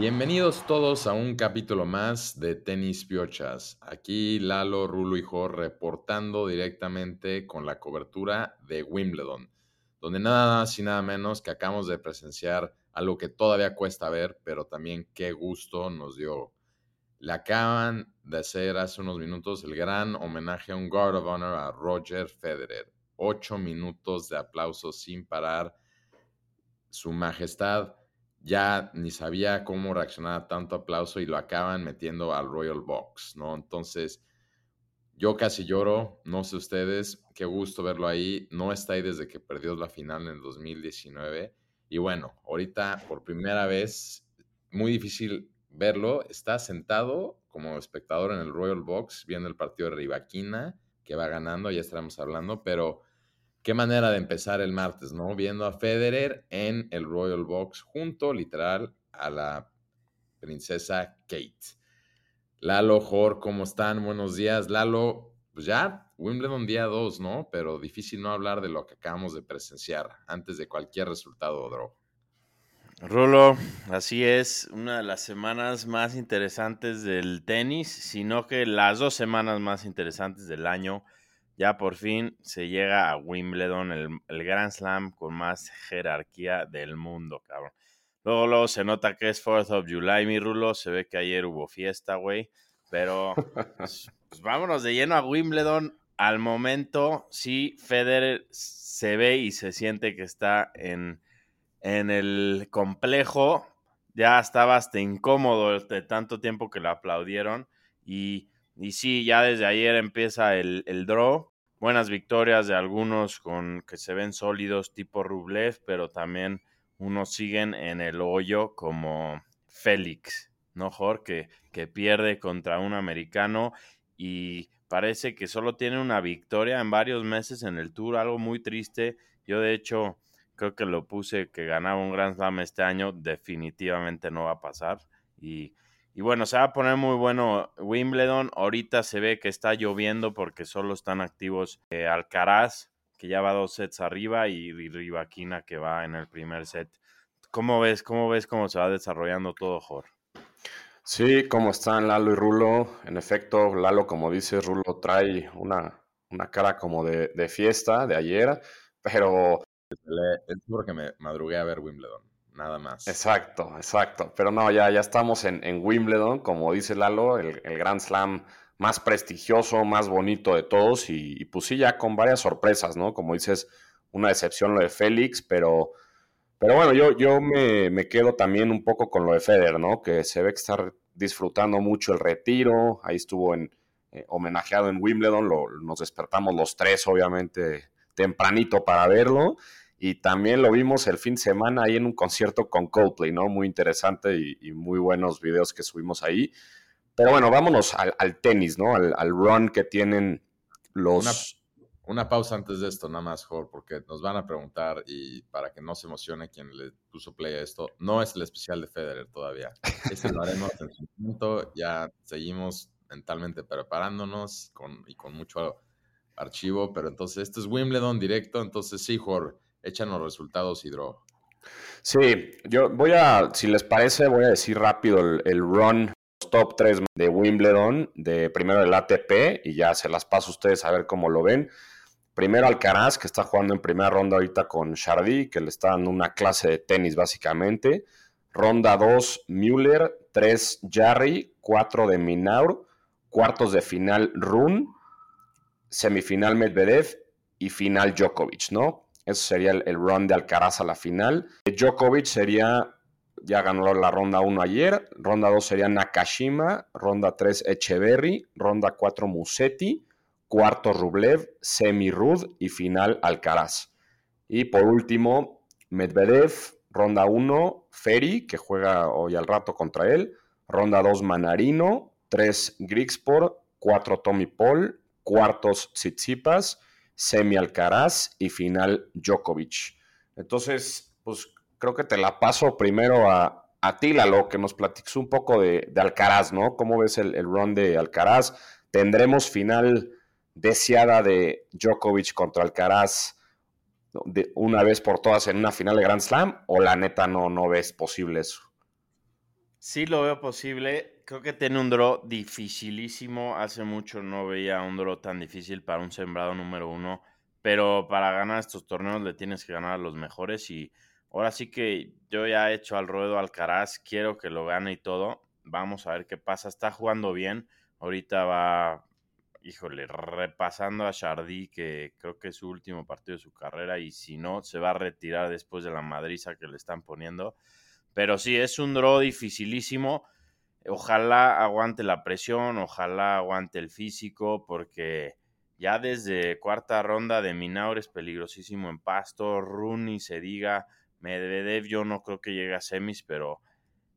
Bienvenidos todos a un capítulo más de Tenis Piochas. Aquí Lalo, Rulo y Jor reportando directamente con la cobertura de Wimbledon, donde nada más y nada menos que acabamos de presenciar algo que todavía cuesta ver, pero también qué gusto nos dio. Le acaban de hacer hace unos minutos el gran homenaje a un Guard of Honor a Roger Federer. Ocho minutos de aplausos sin parar. Su majestad ya ni sabía cómo reaccionar a tanto aplauso y lo acaban metiendo al Royal Box, ¿no? Entonces, yo casi lloro, no sé ustedes, qué gusto verlo ahí. No está ahí desde que perdió la final en el 2019. Y bueno, ahorita por primera vez, muy difícil verlo, está sentado como espectador en el Royal Box viendo el partido de Rivaquina, que va ganando, ya estaremos hablando, pero qué manera de empezar el martes, ¿no? Viendo a Federer en el Royal Box junto, literal, a la princesa Kate. Lalo, Jor, ¿cómo están? Buenos días. Lalo, pues ya, Wimbledon día 2, ¿no? Pero difícil no hablar de lo que acabamos de presenciar antes de cualquier resultado o draw. Rulo, así es, una de las semanas más interesantes del tenis, sino que las dos semanas más interesantes del año ya por fin se llega a Wimbledon, el, el Grand Slam con más jerarquía del mundo, cabrón. Luego, luego se nota que es 4th of July, mi Rulo. Se ve que ayer hubo fiesta, güey. Pero pues, pues, vámonos de lleno a Wimbledon. Al momento, sí, Federer se ve y se siente que está en, en el complejo. Ya estaba hasta incómodo de tanto tiempo que lo aplaudieron. Y, y sí, ya desde ayer empieza el, el draw buenas victorias de algunos con que se ven sólidos tipo Rublev, pero también unos siguen en el hoyo como Félix, ¿no, Jorge? Que, pierde contra un americano y parece que solo tiene una victoria en varios meses en el Tour, algo muy triste. Yo de hecho creo que lo puse que ganaba un Grand Slam este año, definitivamente no va a pasar y y bueno, se va a poner muy bueno Wimbledon. Ahorita se ve que está lloviendo porque solo están activos eh, Alcaraz, que ya va dos sets arriba, y, Rivaquina, que va en el primer set. ¿Cómo ves, cómo ves cómo se va desarrollando todo, Jor? Sí, ¿cómo están Lalo y Rulo? En efecto, Lalo, como dice, Rulo trae una, una cara como de, de fiesta de ayer, pero... Es porque me madrugué a ver Wimbledon nada más. Exacto, exacto. Pero no, ya, ya estamos en, Wimbledon, como dice Lalo, el, Grand Slam más prestigioso, más bonito de todos, y, pues sí, ya con varias sorpresas, ¿no? Como dices, una decepción lo de Félix, pero, pero bueno, yo, yo me, quedo también un poco con lo de Federer, ¿no? Que se ve que está disfrutando mucho el retiro, ahí estuvo en, eh, homenajeado en Wimbledon, lo, nos despertamos los tres, obviamente, tempranito para verlo. Y también lo vimos el fin de semana ahí en un concierto con Coldplay, ¿no? Muy interesante y, muy buenos videos que subimos ahí. Pero bueno, vámonos al, tenis, ¿no? Al, run que tienen los... Una, pausa antes de esto, nada más, Jorge, porque nos van a preguntar y para que no se emocione quien le puso play a esto, no es el especial de Federer todavía. Este lo haremos en su momento, ya seguimos mentalmente preparándonos con, y con mucho archivo, pero entonces esto es Wimbledon directo, entonces sí, Jorge echan los resultados, Hidro. Sí, yo voy a, si les parece, voy a decir rápido el, run top 3 de Wimbledon, de primero el ATP, y ya se las paso a ustedes a ver cómo lo ven. Primero Alcaraz, que está jugando en primera ronda ahorita con Chardy, que le está dando una clase de tenis básicamente. Ronda 2, Müller. 3, Jarry. 4 de Minaur. Cuartos de final, Run. Semifinal, Medvedev. Y final, Djokovic, ¿no? Eso sería el, run de Alcaraz a la final. Djokovic sería, ya ganó la ronda 1 ayer. Ronda 2 sería Nakashima. Ronda 3 Echeverry. Ronda 4 Musetti. Cuarto Rublev. Semi Rud. Y final Alcaraz. Y por último, Medvedev. Ronda 1 Ferry, que juega hoy al rato contra él. Ronda 2 Manarino. 3 Grigsport. 4 Tommy Paul. Cuartos Tsitsipas semi Alcaraz y final Djokovic. Entonces, pues creo que te la paso primero a, a ti, Lalo, que nos platiques un poco de, Alcaraz, ¿no? ¿Cómo ves el, el, run de Alcaraz? ¿Tendremos final deseada de Djokovic contra Alcaraz de una vez por todas en una final de Grand Slam? ¿O la neta no, no ves posible eso? Sí lo veo posible. Creo que tiene un draw dificilísimo. Hace mucho no veía un draw tan difícil para un sembrado número uno. Pero para ganar estos torneos le tienes que ganar a los mejores. Y ahora sí que yo ya he hecho al ruedo Alcaraz. Quiero que lo gane y todo. Vamos a ver qué pasa. Está jugando bien. Ahorita va, híjole, repasando a Chardy, que creo que es su último partido de su carrera. Y si no, se va a retirar después de la madriza que le están poniendo. Pero sí, es un draw dificilísimo. Ojalá aguante la presión, ojalá aguante el físico, porque ya desde cuarta ronda de Minaur es peligrosísimo en pasto. Rooney se diga, Medvedev yo no creo que llegue a semis, pero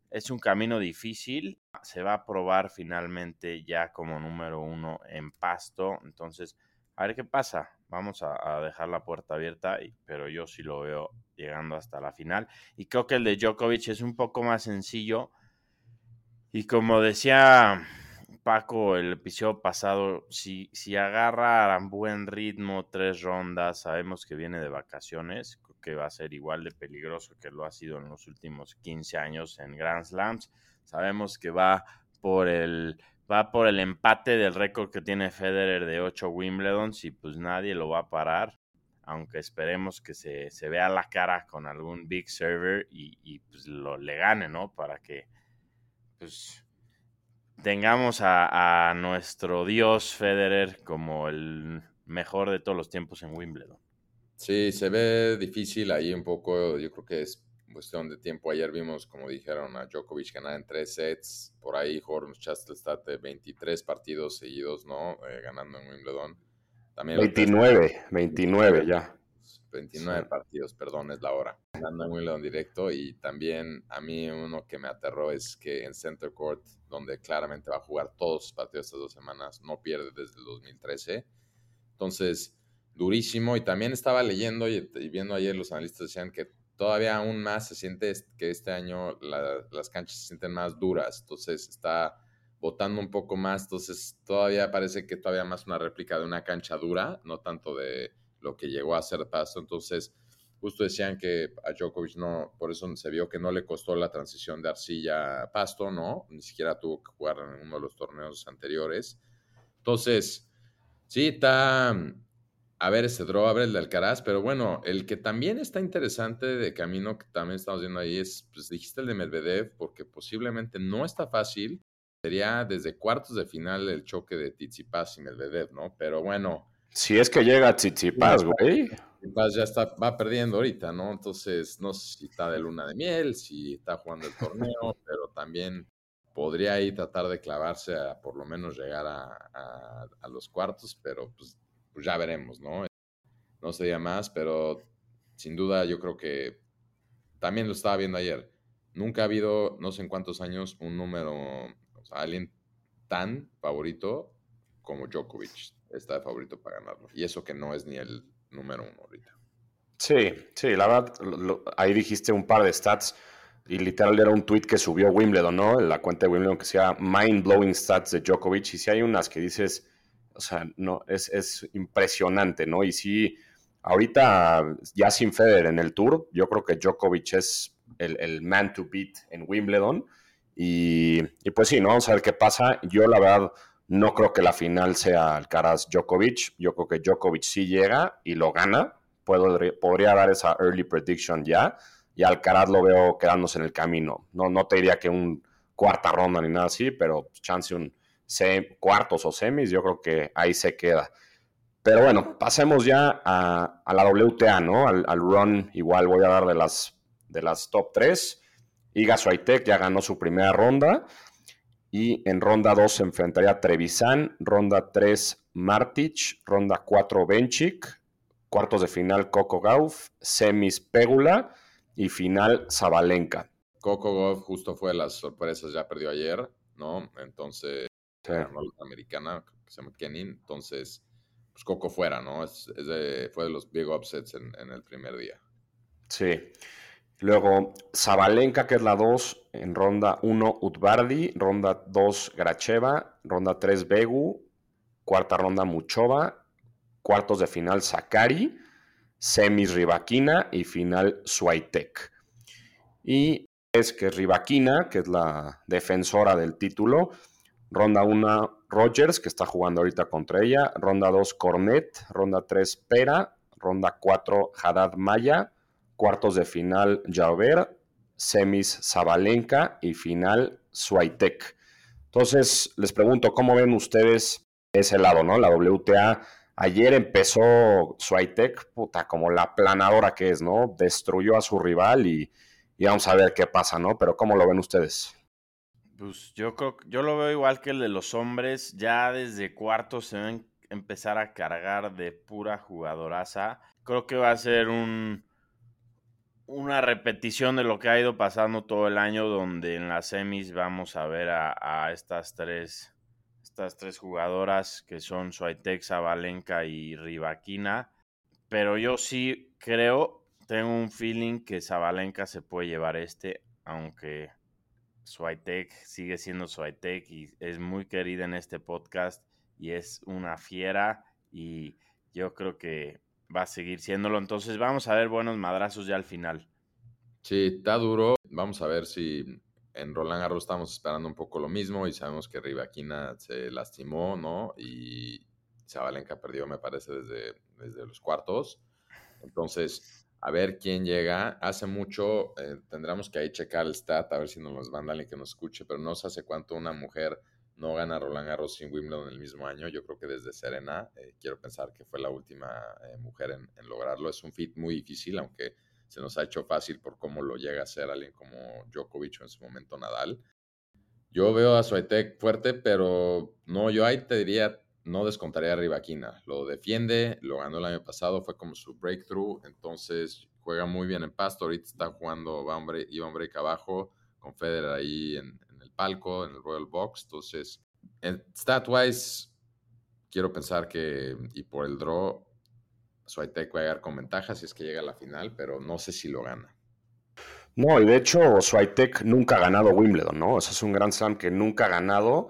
es un camino difícil. Se va a probar finalmente ya como número uno en pasto. Entonces, a ver qué pasa. Vamos a, dejar la puerta abierta, pero yo sí lo veo llegando hasta la final. Y creo que el de Djokovic es un poco más sencillo. Y como decía Paco el episodio pasado, si, si agarra a buen ritmo tres rondas, sabemos que viene de vacaciones, que va a ser igual de peligroso que lo ha sido en los últimos 15 años en Grand Slams. Sabemos que va por el va por el empate del récord que tiene Federer de 8 Wimbledons y pues nadie lo va a parar, aunque esperemos que se, vea la cara con algún big server y, pues lo le gane, ¿no? Para que pues tengamos a, a nuestro dios Federer como el mejor de todos los tiempos en Wimbledon. Sí, se ve difícil ahí un poco, yo creo que es cuestión de tiempo. Ayer vimos, como dijeron, a Djokovic ganar en tres sets. Por ahí Horns está de 23 partidos seguidos, ¿no? Eh, ganando en Wimbledon. También 29, 29 ya. 29 partidos, perdón, es la hora. En Wimbledon directo. Y también a mí uno que me aterró es que en Center Court, donde claramente va a jugar todos sus partidos estas dos semanas, no pierde desde el 2013. Entonces, durísimo. Y también estaba leyendo y viendo ayer los analistas decían que todavía aún más se siente que este año las canchas se sienten más duras, entonces está botando un poco más, entonces todavía parece que todavía más una réplica de una cancha dura, no tanto de lo que llegó a ser paso, entonces justo decían que a Djokovic no, por eso se vio que no le costó la transición de arcilla a pasto, ¿no? Ni siquiera tuvo que jugar en uno de los torneos anteriores. Entonces, sí, está, a ver ese draw, a ver el de Alcaraz, pero bueno, el que también está interesante de camino, que también estamos viendo ahí, es, pues dijiste el de Medvedev, porque posiblemente no está fácil. Sería desde cuartos de final el choque de Tsitsipas y Medvedev, ¿no? Pero bueno. Si es que llega Tsitsipas, güey. Tsitsipas ya está, va perdiendo ahorita, ¿no? Entonces, no sé si está de luna de miel, si está jugando el torneo, pero también podría ahí tratar de clavarse a por lo menos llegar a, a los cuartos, pero pues pues ya veremos, ¿no? No sería más, pero sin duda yo creo que también lo estaba viendo ayer. Nunca ha habido, no sé en cuántos años, un número, o sea, alguien tan favorito como Djokovic está de favorito para ganarlo. Y eso que no es ni el número uno ahorita. Sí, sí, la verdad, ahí dijiste un par de stats y literal era un tweet que subió Wimbledon, ¿no? En la cuenta de Wimbledon que se llama Mind Blowing Stats de Djokovic. Y si hay unas que dices, o sea, no, es, impresionante, ¿no? Y sí, ahorita ya sin Federer en el Tour, yo creo que Djokovic es el, man to beat en Wimbledon. Y, pues sí, ¿no? Vamos a ver qué pasa. Yo la verdad no creo que la final sea Alcaraz Djokovic. Yo creo que Djokovic sí llega y lo gana. Puedo, podría dar esa early prediction ya. Y Alcaraz lo veo quedándose en el camino. No, no te diría que un cuarta ronda ni nada así, pero chance un cuartos o semis, yo creo que ahí se queda. Pero bueno, pasemos ya a, la WTA, ¿no? Al, run, igual voy a dar de las, de las top 3. Iga Swiatek ya ganó su primera ronda. Y en ronda 2 se enfrentaría a Trevisan, ronda 3 Martic, ronda 4 Benchik, cuartos de final Coco Gauff, semis Pegula y final Zabalenka. Coco Gauff justo fue de las sorpresas, ya perdió ayer, ¿no? Entonces la americana, que se llama Kenin, entonces, pues Coco fuera, ¿no? Es, de, fue de los big upsets en, el primer día. Sí. Luego, Zabalenka, que es la 2, en ronda 1, Utbardi, ronda 2, Gracheva, ronda 3, Begu, cuarta ronda, Muchova, cuartos de final, Sakari, semis, Rivaquina y final, Swiatek. Y 3, que es Rivaquina, que es la defensora del título. Ronda 1, Rogers, que está jugando ahorita contra ella. Ronda 2, Cornet. Ronda 3, Pera. Ronda 4, Haddad Maya. Cuartos de final, Javer. Semis, Zabalenka. Y final, Swiatek. Entonces, les pregunto, ¿cómo ven ustedes ese lado, no? La WTA. Ayer empezó Swiatek, puta, como la planadora que es, ¿no? Destruyó a su rival y, y vamos a ver qué pasa, ¿no? Pero ¿cómo lo ven ustedes? Pues yo creo, yo lo veo igual que el de los hombres. Ya desde cuartos se ven empezar a cargar de pura jugadoraza. Creo que va a ser un una repetición de lo que ha ido pasando todo el año, donde en las semis vamos a ver a, estas tres estas tres jugadoras que son Suaitex, Valenca y Rivaquina. Pero yo sí creo, tengo un feeling que Zabalenka se puede llevar este, aunque Swiatek sigue siendo Swiatek y es muy querida en este podcast y es una fiera y yo creo que va a seguir siéndolo. Entonces vamos a ver buenos madrazos ya al final. Sí, está duro. Vamos a ver si en Roland Garros estamos esperando un poco lo mismo y sabemos que Rivaquina se lastimó, ¿no? Y Zabalenka perdió, me parece, desde, desde los cuartos. Entonces, a ver quién llega. Hace mucho, eh, tendremos que ahí checar el stat, a ver si nos los mandan y que nos escuche, pero no sé hace cuánto una mujer no gana Roland Garros sin Wimbledon en el mismo año. Yo creo que desde Serena, eh, quiero pensar que fue la última eh, mujer en, lograrlo. Es un fit muy difícil, aunque se nos ha hecho fácil por cómo lo llega a hacer alguien como Djokovic o en su momento Nadal. Yo veo a Swiatek fuerte, pero no, yo ahí te diría no descontaría a Rivaquina. Lo defiende, lo ganó el año pasado, fue como su breakthrough, entonces juega muy bien en pasto. Ahorita está jugando, va hombre, iba break abajo, con Federer ahí en, palco, en el Royal Box. Entonces, stat-wise, quiero pensar que, y por el draw, Swiatek va a llegar con ventaja si es que llega a la final, pero no sé si lo gana. No, y de hecho, Swiatek nunca ha ganado Wimbledon, ¿no? O sea, es un Grand Slam que nunca ha ganado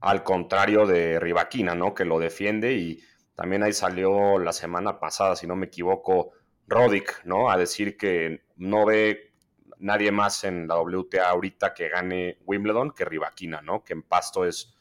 al contrario de Rivaquina, ¿no? Que lo defiende y también ahí salió la semana pasada, si no me equivoco, Roddick, ¿no? A decir que no ve nadie más en la WTA ahorita que gane Wimbledon que Rivaquina, ¿no? Que en pasto es,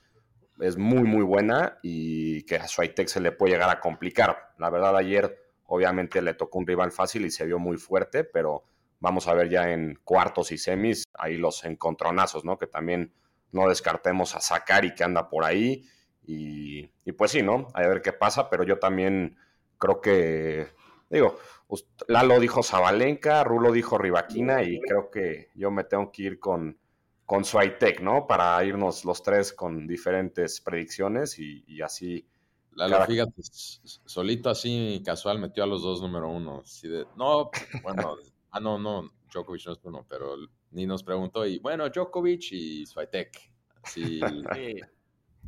es muy, muy buena y que a Swiatek se le puede llegar a complicar. La verdad, ayer obviamente le tocó un rival fácil y se vio muy fuerte, pero vamos a ver ya en cuartos y semis ahí los encontronazos, ¿no? Que también no descartemos a Sakari que anda por ahí. Y, pues sí, ¿no? A ver qué pasa, pero yo también creo que, digo, Lalo dijo Zabalenka, Rulo dijo Rivaquina y creo que yo me tengo que ir con, con Swiatek, ¿no? Para irnos los tres con diferentes predicciones y, así. Lalo, fíjate, solito así casual metió a los dos número uno. no, bueno, ah, no, no, Djokovic no es uno, pero ni nos preguntó. Y bueno, Djokovic y Swiatek. Sí.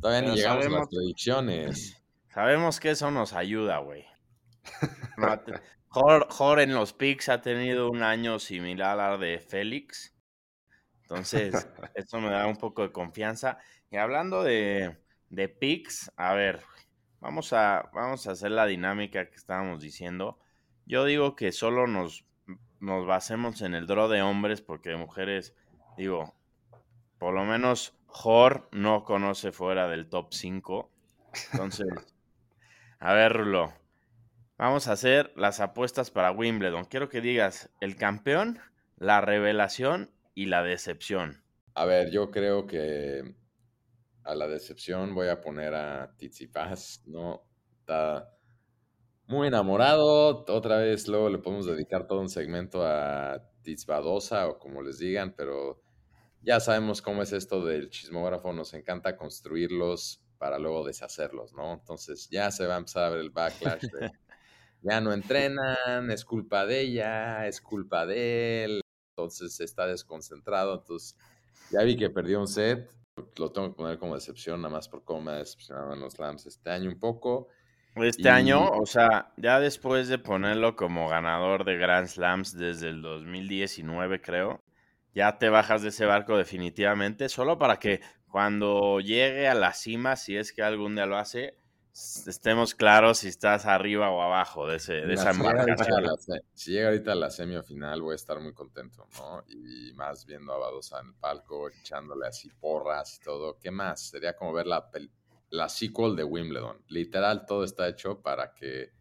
Todavía ni llegamos a las predicciones. Sabemos que eso nos ayuda, güey. Jor, en los picks ha tenido un año similar al de Félix. Entonces, eso me da un poco de confianza. Y hablando de, de picks, a ver, vamos a, vamos a hacer la dinámica que estábamos diciendo. Yo digo que solo nos nos basemos en el draw de hombres, porque de mujeres, digo, por lo menos Jor no conoce fuera del top 5. Entonces, a ver, Rulo, vamos a hacer las apuestas para Wimbledon. Quiero que digas el campeón, la revelación y la decepción. A ver, yo creo que a la decepción voy a poner a Tsitsipas, ¿no? Está muy enamorado. Otra vez luego le podemos dedicar todo un segmento a Titzbadosa o como les digan, pero ya sabemos cómo es esto del chismógrafo. Nos encanta construirlos para luego deshacerlos, ¿no? Entonces ya se va a empezar a ver el backlash de ya no entrenan, es culpa de ella, es culpa de él. Entonces está desconcentrado. Entonces ya vi que perdió un set. Lo tengo que poner como decepción, nada más por cómo me ha decepcionado en los Lams este año un poco. Este año, o sea, ya después de ponerlo como ganador de Grand Slams desde el 2019, creo, ya te bajas de ese barco definitivamente, solo para que cuando llegue a la cima, si es que algún día lo hace, estemos claros si estás arriba o abajo de, ese, de esa embarcación. Si llega ahorita a la semifinal, voy a estar muy contento, ¿no? Y más viendo a Badosa en el palco, echándole así porras y todo. ¿Qué más? Sería como ver la, la sequel de Wimbledon. Literal, todo está hecho para que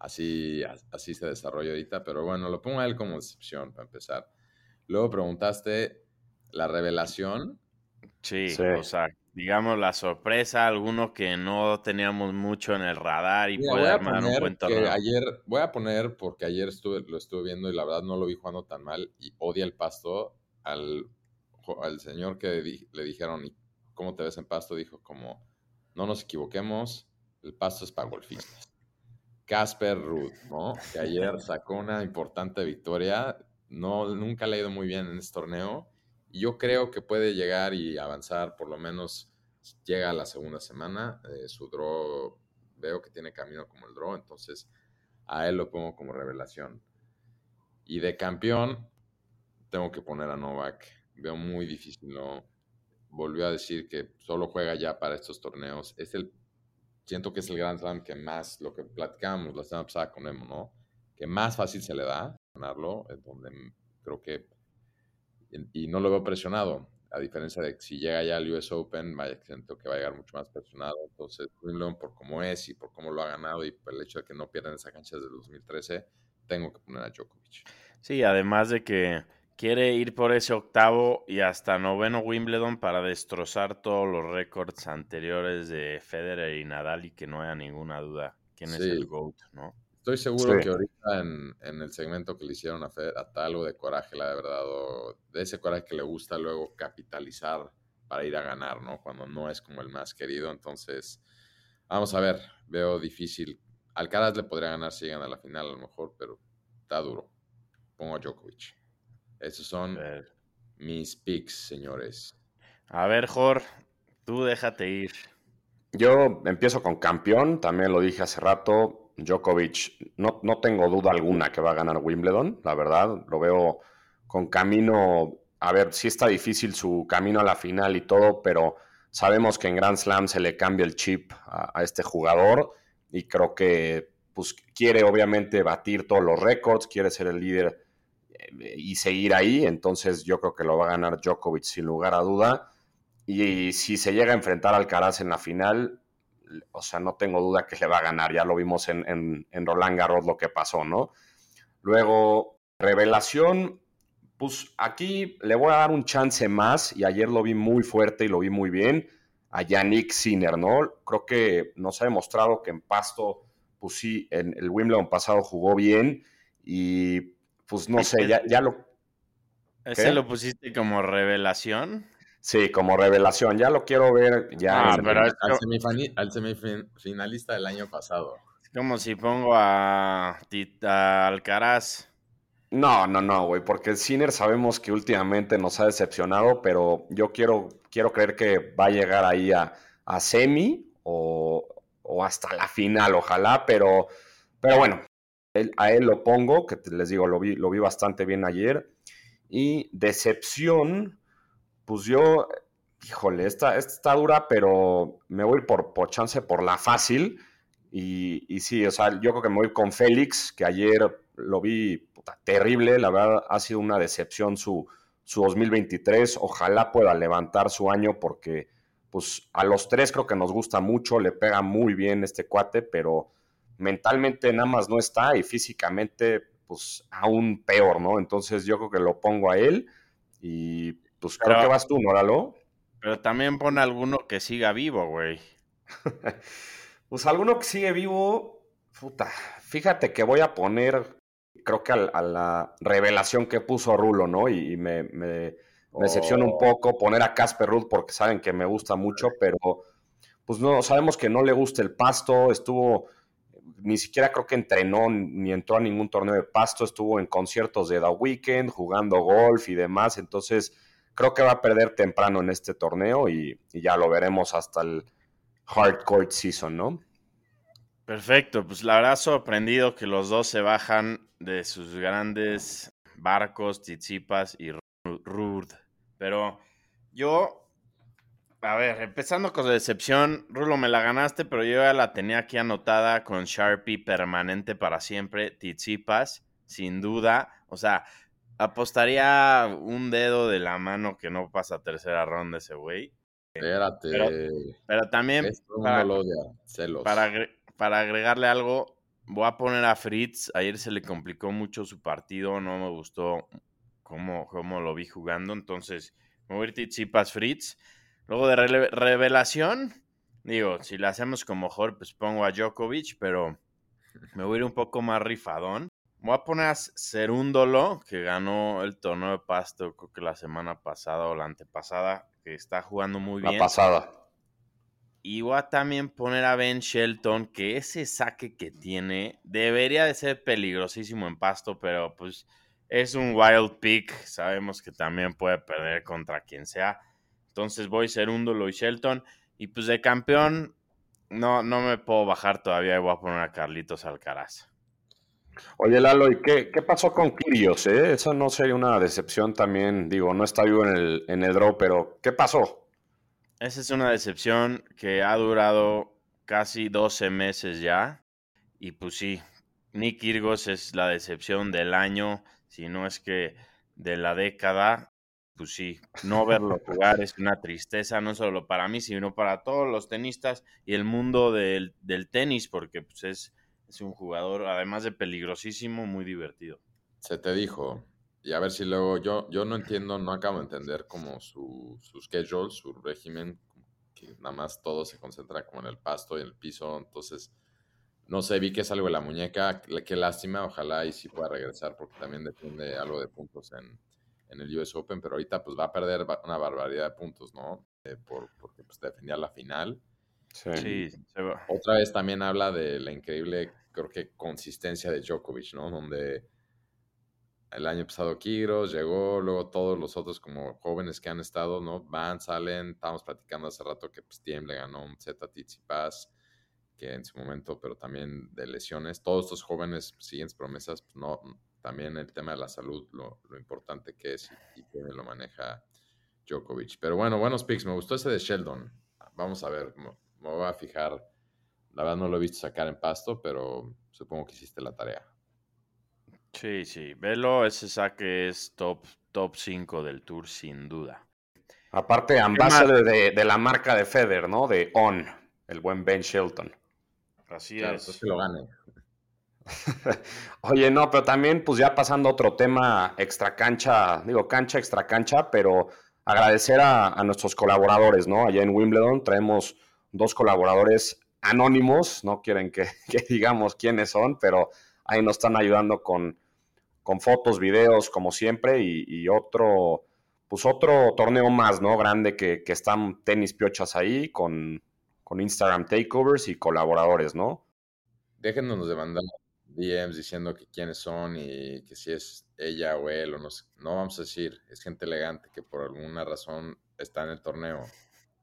así, así se desarrolle ahorita. Pero bueno, lo pongo a él como excepción para empezar. Luego preguntaste la revelación. Sí, sí. o sea, digamos, la sorpresa, alguno que no teníamos mucho en el radar y puede armar un buen torneo. Ayer, voy a poner, porque ayer estuve, lo estuve viendo y la verdad no lo vi jugando tan mal y odia el pasto al, al señor que le dijeron, ¿cómo te ves en pasto? Dijo como, no nos equivoquemos, el pasto es para golfistas. Casper Ruth, ¿no? Que ayer sacó una importante victoria. No, nunca le ha ido muy bien en este torneo yo creo que puede llegar y avanzar, por lo menos llega a la segunda semana. Eh, su draw, veo que tiene camino como el draw, entonces a él lo pongo como revelación. Y de campeón, tengo que poner a Novak. Veo muy difícil, ¿no? Volvió a decir que solo juega ya para estos torneos. Es el, siento que es el Grand Slam que más, lo que platicamos la semana pasada con Emo, ¿no? Que más fácil se le da ganarlo, es donde creo que y no lo veo presionado. A diferencia de que si llega ya al US Open, vaya, siento que va a llegar mucho más presionado. Entonces, Wimbledon, por cómo es y por cómo lo ha ganado y por el hecho de que no pierden esa cancha desde el 2013, tengo que poner a Djokovic. Sí, además de que quiere ir por ese octavo y hasta noveno Wimbledon para destrozar todos los récords anteriores de Federer y Nadal y que no haya ninguna duda quién es el GOAT, ¿no? Estoy seguro que ahorita en, el segmento que le hicieron a Fed, hasta algo de coraje la de verdad, de ese coraje que le gusta luego capitalizar para ir a ganar, ¿no? Cuando no es como el más querido. Entonces, vamos a ver, veo difícil. Alcaraz le podría ganar si llegan a la final a lo mejor, pero está duro. Pongo a Djokovic. Esos son mis picks, señores. A ver, Jor, tú déjate ir. Yo empiezo con campeón, también lo dije hace rato Djokovic, no, no tengo duda alguna que va a ganar Wimbledon, la verdad, lo veo con camino, a ver, sí está difícil su camino a la final y todo, pero sabemos que en Grand Slam se le cambia el chip a, este jugador y creo que pues, quiere obviamente batir todos los récords, quiere ser el líder eh, y seguir ahí, entonces yo creo que lo va a ganar Djokovic sin lugar a duda. Y si se llega a enfrentar al Caraz en la final, o sea, no tengo duda que le va a ganar. Ya lo vimos en, en, Roland Garros lo que pasó, ¿no? Luego, revelación, pues aquí le voy a dar un chance más y ayer lo vi muy fuerte y lo vi muy bien a Yannick Sinner, ¿no? Creo que nos ha demostrado que en Pasto, pues sí, en el Wimbledon pasado jugó bien y pues no sé, ya, ya lo... ¿Ese lo pusiste como revelación? Sí, como revelación. Ya lo quiero ver ya. Ah, pero al, semifinalista del año pasado. Es como si pongo a Tita Alcaraz. No, no, no, güey, porque el Sinner sabemos que últimamente nos ha decepcionado, pero yo quiero, quiero creer que va a llegar ahí a, semi o, hasta la final, ojalá, pero, pero bueno, a él lo pongo, que les digo, lo vi, lo vi bastante bien ayer. Y decepción, pues yo, híjole, esta, está dura, pero me voy por, por chance por la fácil. Y, y, sí, o sea, yo creo que me voy con Félix, que ayer lo vi terrible, la verdad ha sido una decepción su, su 2023. Ojalá pueda levantar su año porque pues a los tres creo que nos gusta mucho, le pega muy bien este cuate, pero mentalmente nada más no está y físicamente pues aún peor, ¿no? Entonces yo creo que lo pongo a él y pues creo que vas tú, ¿no, Pero también pone alguno que siga vivo, güey. pues alguno que sigue vivo, puta. Fíjate que voy a poner, creo que a, la revelación que puso Rulo, ¿no? Y, me, me, decepciona un oh. poco poner a Casper Ruth porque saben que me gusta mucho, pero pues no, sabemos que no le gusta el pasto, estuvo ni siquiera creo que entrenó ni entró a ningún torneo de pasto, estuvo en conciertos de The Weeknd, jugando golf y demás, entonces creo que va a perder temprano en este torneo y, ya lo veremos hasta el hardcore season, ¿no? Perfecto, pues la verdad sorprendido que los dos se bajan de sus grandes barcos, Tizipas y Rud. Pero yo, a ver, empezando con la decepción, Rulo, me la ganaste, pero yo ya la tenía aquí anotada con Sharpie permanente para siempre, Tizipas, sin duda. O sea, apostaría un dedo de la mano que no pasa tercera ronda ese güey. Espérate. Pero, también, para, para, para agregarle algo, voy a poner a Fritz. Ayer se le complicó mucho su partido, no me gustó cómo, cómo lo vi jugando. Entonces, me voy a ir Tizipas Fritz. Luego de revelación, digo, si la hacemos con mejor, pues pongo a Djokovic, pero me voy a ir un poco más rifadón. Voy a poner a Cerúndolo, que ganó el torneo de pasto, creo que la semana pasada o la antepasada, que está jugando muy bien. La pasada. Y voy a también poner a Ben Shelton, que ese saque que tiene debería de ser peligrosísimo en pasto, pero pues es un wild pick. Sabemos que también puede perder contra quien sea. Entonces voy Cerúndolo y Shelton. Y pues de campeón, no, no me puedo bajar todavía y voy a poner a Carlitos Alcaraz. Oye, Lalo, ¿y qué, qué pasó con Kirios? Eh? Eso no sería una decepción también. Digo, no está vivo en el, en el draw, pero ¿qué pasó? Esa es una decepción que ha durado casi 12 meses ya. Y pues sí, Nick Kyrgios es la decepción del año, si no es que de la década pues sí, no verlo jugar es una tristeza, no solo para mí, sino para todos los tenistas y el mundo del, tenis, porque pues es, es, un jugador, además de peligrosísimo, muy divertido. Se te dijo, y a ver si luego, yo, yo no entiendo, no acabo de entender como su, su schedule, su régimen, que nada más todo se concentra como en el pasto y en el piso, entonces... No sé, vi que es algo de la muñeca, qué lástima, ojalá y sí pueda regresar porque también depende algo de puntos en, en el US Open, pero ahorita pues va a perder una barbaridad de puntos, ¿no? Eh, por, porque pues defendía la final. Sí, se va. Otra vez también habla de la increíble, creo que, consistencia de Djokovic, ¿no? Donde el año pasado Kyrgios llegó, luego todos los otros como jóvenes que han estado, ¿no? Van, salen, estábamos platicando hace rato que pues Tiem le ganó un Z Tsitsipas, que en su momento, pero también de lesiones. Todos estos jóvenes siguientes promesas, pues no, también el tema de la salud, lo, importante que es y, que lo maneja Djokovic. Pero bueno, buenos picks. Me gustó ese de Sheldon. Vamos a ver, me, voy a fijar. La verdad no lo he visto sacar en pasto, pero supongo que hiciste la tarea. Sí, sí. Velo, ese saque es top, top 5 del tour, sin duda. Aparte, ambassador de, de, la marca de Feder, ¿no? De On, el buen Ben Shelton. Así es. Pues que lo gane. Oye, no, pero también, pues ya pasando a otro tema extra cancha, digo cancha, extra cancha, pero agradecer a, nuestros colaboradores, ¿no? Allá en Wimbledon traemos dos colaboradores anónimos, no quieren que, digamos quiénes son, pero ahí nos están ayudando con, con fotos, videos, como siempre, y, otro, pues otro torneo más, ¿no? Grande que, están tenis piochas ahí con, con Instagram takeovers y colaboradores, ¿no? Déjenos de mandar DMs diciendo que quiénes son y que si es ella o él o no No vamos a decir, es gente elegante que por alguna razón está en el torneo.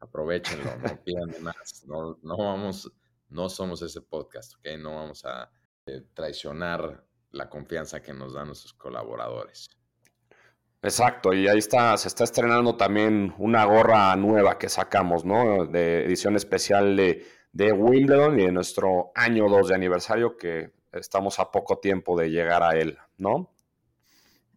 Aprovechenlo, no pidan más. No, no vamos, no somos ese podcast, ¿ok? No vamos a eh, traicionar la confianza que nos dan nuestros colaboradores. Exacto, y ahí está, se está estrenando también una gorra nueva que sacamos, ¿no? De edición especial de, de Wimbledon y de nuestro año 2 de aniversario que estamos a poco tiempo de llegar a él, ¿no?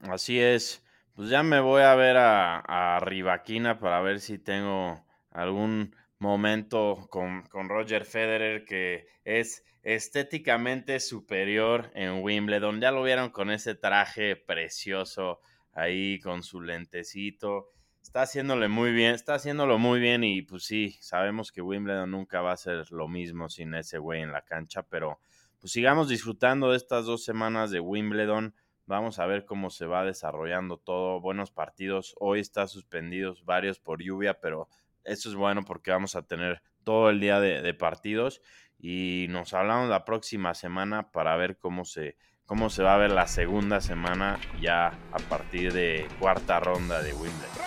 Así es. Pues ya me voy a ver a, a Rivaquina para ver si tengo algún momento con, con, Roger Federer que es estéticamente superior en Wimbledon. Ya lo vieron con ese traje precioso ahí con su lentecito. Está haciéndole muy bien, está haciéndolo muy bien y pues sí, sabemos que Wimbledon nunca va a ser lo mismo sin ese güey en la cancha, pero pues sigamos disfrutando de estas dos semanas de Wimbledon. Vamos a ver cómo se va desarrollando todo. Buenos partidos. Hoy está suspendidos varios por lluvia, pero eso es bueno porque vamos a tener todo el día de, partidos. Y nos hablamos la próxima semana para ver cómo se, cómo se va a ver la segunda semana ya a partir de cuarta ronda de Wimbledon.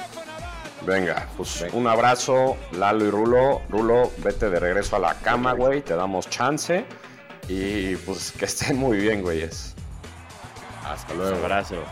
Venga, pues un abrazo, Lalo y Rulo. Rulo, vete de regreso a la cama, güey. Te damos chance. Y pues que estén muy bien, güeyes. Hasta luego. Un abrazo.